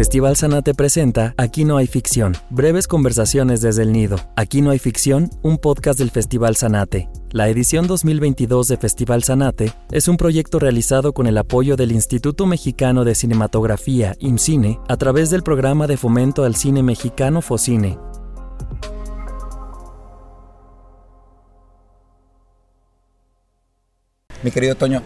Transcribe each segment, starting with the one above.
Festival Sanate presenta Aquí no hay ficción, breves conversaciones desde el nido. Aquí no hay ficción, un podcast del Festival Sanate. La edición 2022 de Festival Sanate es un proyecto realizado con el apoyo del Instituto Mexicano de Cinematografía, IMCINE, a través del programa de fomento al cine mexicano FOCINE. Mi querido Toño,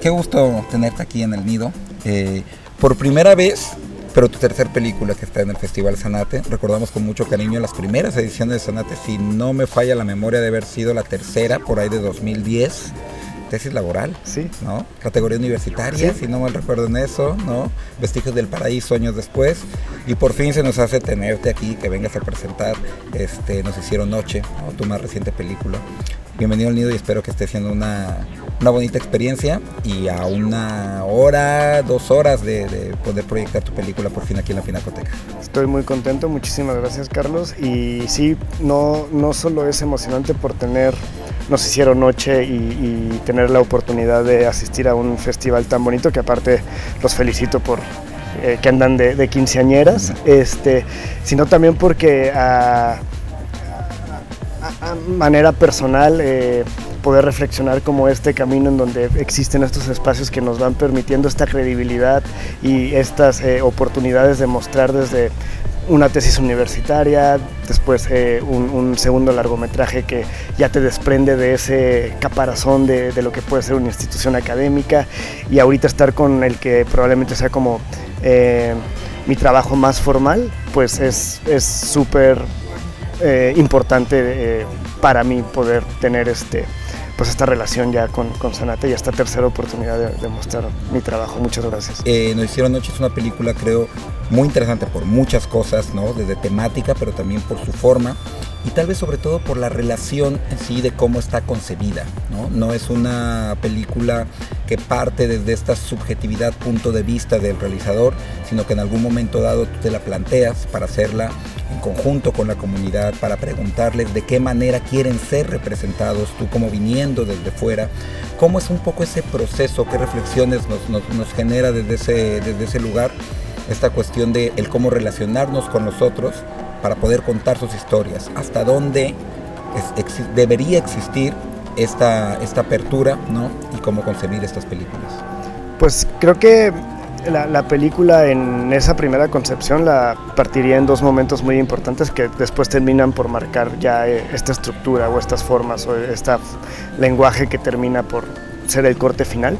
qué gusto tenerte aquí en el nido. Eh, por primera vez, pero tu tercer película que está en el Festival Sanate. Recordamos con mucho cariño las primeras ediciones de Sanate, si no me falla la memoria de haber sido la tercera, por ahí de 2010 tesis laboral, sí. ¿no? Categoría universitaria, si no mal recuerdo en eso, ¿no? Vestigios del Paraíso años después. Y por fin se nos hace tenerte aquí, que vengas a presentar este, Nos hicieron noche, tu más reciente película. Bienvenido al nido y espero que esté siendo una, una bonita experiencia y a una hora, dos horas de, de, poder proyectar tu película por fin aquí en la Pinacoteca. Estoy muy contento, muchísimas gracias Carlos. Y sí, no, no solo es emocionante por tener nos hicieron noche y, y, tener la oportunidad de asistir a un festival tan bonito que aparte los felicito por eh, que andan de, de quinceañeras, este, sino también porque a, a, a manera personal eh, poder reflexionar como este camino en donde existen estos espacios que nos van permitiendo esta credibilidad y estas eh, oportunidades de mostrar desde una tesis universitaria, después eh, un, un, segundo largometraje que ya te desprende de ese caparazón de, lo que puede ser una institución académica y ahorita estar con el que probablemente sea como eh, mi trabajo más formal, pues es súper eh, importante para mí poder tener este, pues esta relación ya con, con Sanate y esta tercera oportunidad de, de mostrar mi trabajo. Muchas gracias. Eh, Nos hicieron noche es una película, creo, muy interesante por muchas cosas, ¿no? Desde temática, pero también por su forma y tal vez sobre todo por la relación en sí de cómo está concebida, ¿no? No es una película que parte desde esta subjetividad, punto de vista del realizador, sino que en algún momento dado tú te la planteas para hacerla en conjunto con la comunidad, para preguntarles de qué manera quieren ser representados, tú como viniendo desde fuera, cómo es un poco ese proceso, qué reflexiones nos, nos, nos genera desde ese, desde ese lugar esta cuestión de el cómo relacionarnos con nosotros para poder contar sus historias, hasta dónde es, ex, debería existir esta, esta apertura ¿no? y cómo concebir estas películas. Pues creo que la, la, película en esa primera concepción la partiría en dos momentos muy importantes que después terminan por marcar ya esta estructura o estas formas o este lenguaje que termina por ser el corte final.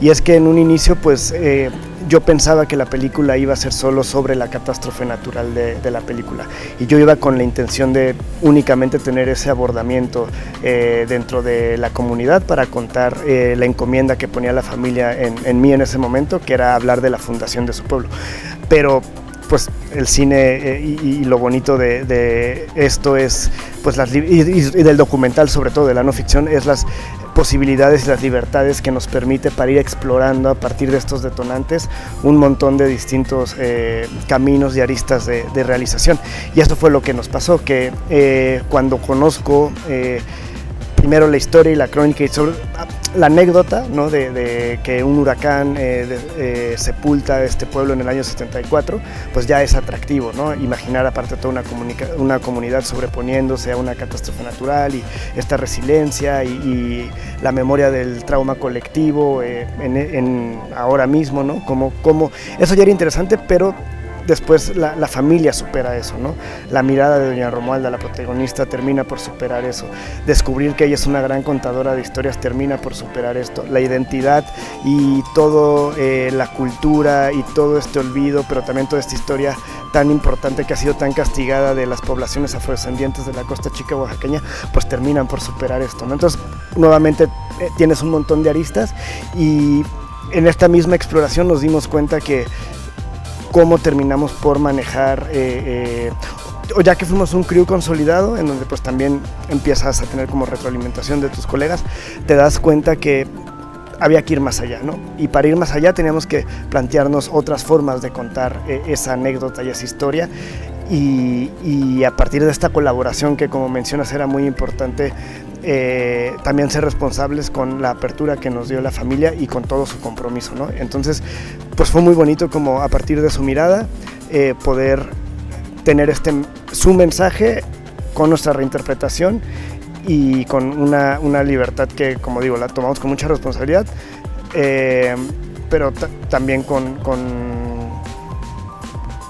Y es que en un inicio pues eh, yo pensaba que la película iba a ser solo sobre la catástrofe natural de, de, la película y yo iba con la intención de únicamente tener ese abordamiento eh, dentro de la comunidad para contar eh, la encomienda que ponía la familia en, en, mí en ese momento, que era hablar de la fundación de su pueblo. Pero pues el cine eh, y, y, lo bonito de, de, esto es pues las y, y, del documental sobre todo de la no ficción es las posibilidades y las libertades que nos permite para ir explorando a partir de estos detonantes un montón de distintos eh, caminos y aristas de, realización. Y esto fue lo que nos pasó que eh, cuando conozco eh, primero la historia y la crónica y sobre la anécdota ¿no? de, que un huracán eh, eh, sepulta este pueblo en el año 74, pues ya es atractivo, ¿no? Imaginar aparte toda una, una comunidad sobreponiéndose a una catástrofe natural y esta resiliencia y, y la memoria del trauma colectivo eh, en, en, ahora mismo, ¿no? Como, como, eso ya era interesante, pero después la, familia supera eso, ¿no? La mirada de Doña Romualda, la protagonista, termina por superar eso. Descubrir que ella es una gran contadora de historias termina por superar esto. La identidad y todo eh, la cultura y todo este olvido, pero también toda esta historia tan importante que ha sido tan castigada de las poblaciones afrodescendientes de la costa chica oaxaqueña, pues terminan por superar esto, ¿no? Entonces, nuevamente eh, tienes un montón de aristas y en esta misma exploración nos dimos cuenta que cómo terminamos por manejar, eh, eh, o ya que fuimos un crew consolidado, en donde pues también empiezas a tener como retroalimentación de tus colegas, te das cuenta que había que ir más allá, ¿no? Y para ir más allá teníamos que plantearnos otras formas de contar eh, esa anécdota y esa historia. Y, y, a partir de esta colaboración que como mencionas era muy importante, eh, también ser responsables con la apertura que nos dio la familia y con todo su compromiso, ¿no? Entonces, pues fue muy bonito como a partir de su mirada eh, poder tener este, su mensaje con nuestra reinterpretación y con una, una libertad que, como digo, la tomamos con mucha responsabilidad, eh, pero también con, con,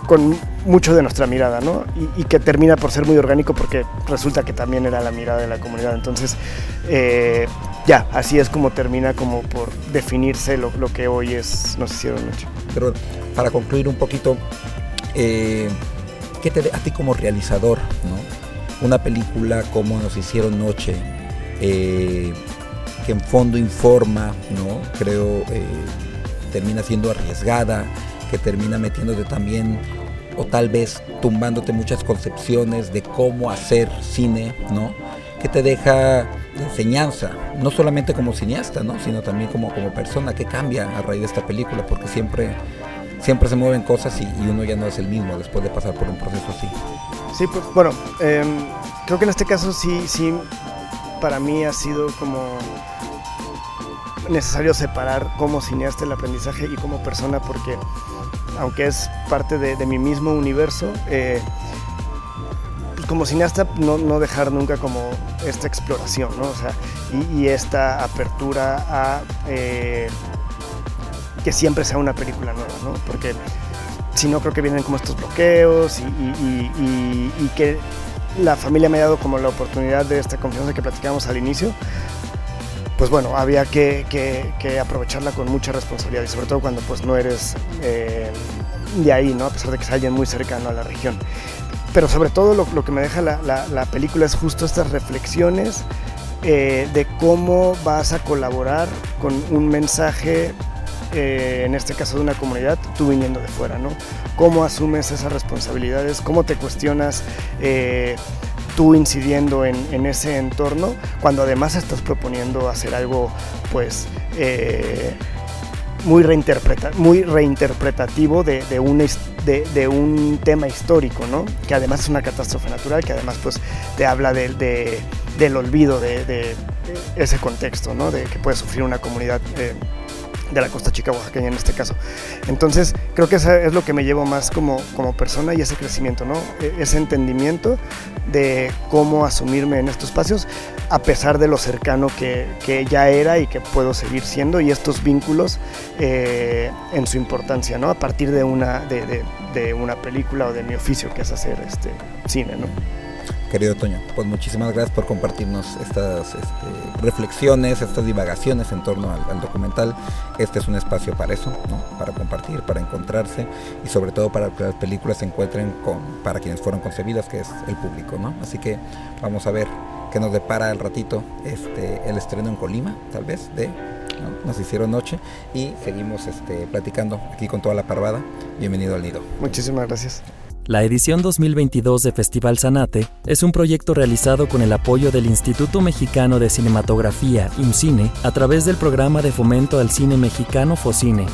con, mucho de nuestra mirada, ¿no? Y, que termina por ser muy orgánico porque resulta que también era la mirada de la comunidad. Entonces, eh, ya, así es como termina como por definirse lo, que hoy es Nos hicieron noche. Pero para concluir un poquito, eh, ¿qué te a ti como realizador, ¿no? Una película como Nos hicieron noche, eh, que en fondo informa, ¿no? Creo termina siendo arriesgada, que termina metiéndote también o tal vez tumbándote muchas concepciones de cómo hacer cine, ¿no? Que te deja enseñanza, no solamente como cineasta, ¿no? sino también como, como persona que cambia a raíz de esta película, porque siempre, siempre se mueven cosas y, uno ya no es el mismo después de pasar por un proceso así. Sí, pues bueno, em, creo que en este caso sí, sí, para mí ha sido como necesario separar como cineasta el aprendizaje y como persona, porque aunque es parte de, mi mismo universo, eh, como cineasta no, dejar nunca como esta exploración, ¿no? O sea, y, esta apertura a eh, que siempre sea una película nueva, ¿no? Porque si no creo que vienen como estos bloqueos y, y, que la familia me ha dado como la oportunidad de esta confianza que platicábamos al inicio, pues bueno, había que, aprovecharla con mucha responsabilidad y sobre todo cuando pues no eres eh, de ahí, ¿no? A pesar de que es alguien muy cercano a la región pero sobre todo lo, que me deja la, película es justo estas reflexiones eh, de cómo vas a colaborar con un mensaje, eh, en este caso de una comunidad, tú viniendo de fuera, ¿no? Cómo asumes esas responsabilidades, cómo te cuestionas tú incidiendo en, ese entorno, cuando además estás proponiendo hacer algo, pues muy, reinterpreta muy reinterpretativo de, de, un, tema histórico, ¿no? que además es una catástrofe natural, que además pues, te habla de, del olvido de, ese contexto, ¿no? de que puede sufrir una comunidad. Eh, de la costa chica oaxaqueña en este caso. Entonces, creo que eso es lo que me llevo más como, como persona y ese crecimiento, ¿no? E, ese entendimiento de cómo asumirme en estos espacios, a pesar de lo cercano que, que ya era y que puedo seguir siendo, y estos vínculos eh, en su importancia, ¿no? A partir de una, de, de, una película o de mi oficio, que es hacer este cine, ¿no? Querido Toño. Pues muchísimas gracias por compartirnos estas este, reflexiones, estas divagaciones en torno al, documental. Este es un espacio para eso, ¿no? para compartir, para encontrarse y sobre todo para que las películas se encuentren con, para quienes fueron concebidas, que es el público. ¿no? Así que vamos a ver qué nos depara el ratito este, el estreno en Colima, tal vez, de nos hicieron noche y seguimos este, platicando aquí con toda la parvada. Bienvenido al nido. Muchísimas gracias. La edición 2022 de Festival Sanate es un proyecto realizado con el apoyo del Instituto Mexicano de Cinematografía, IMCINE, a través del programa de fomento al cine mexicano FOCINE,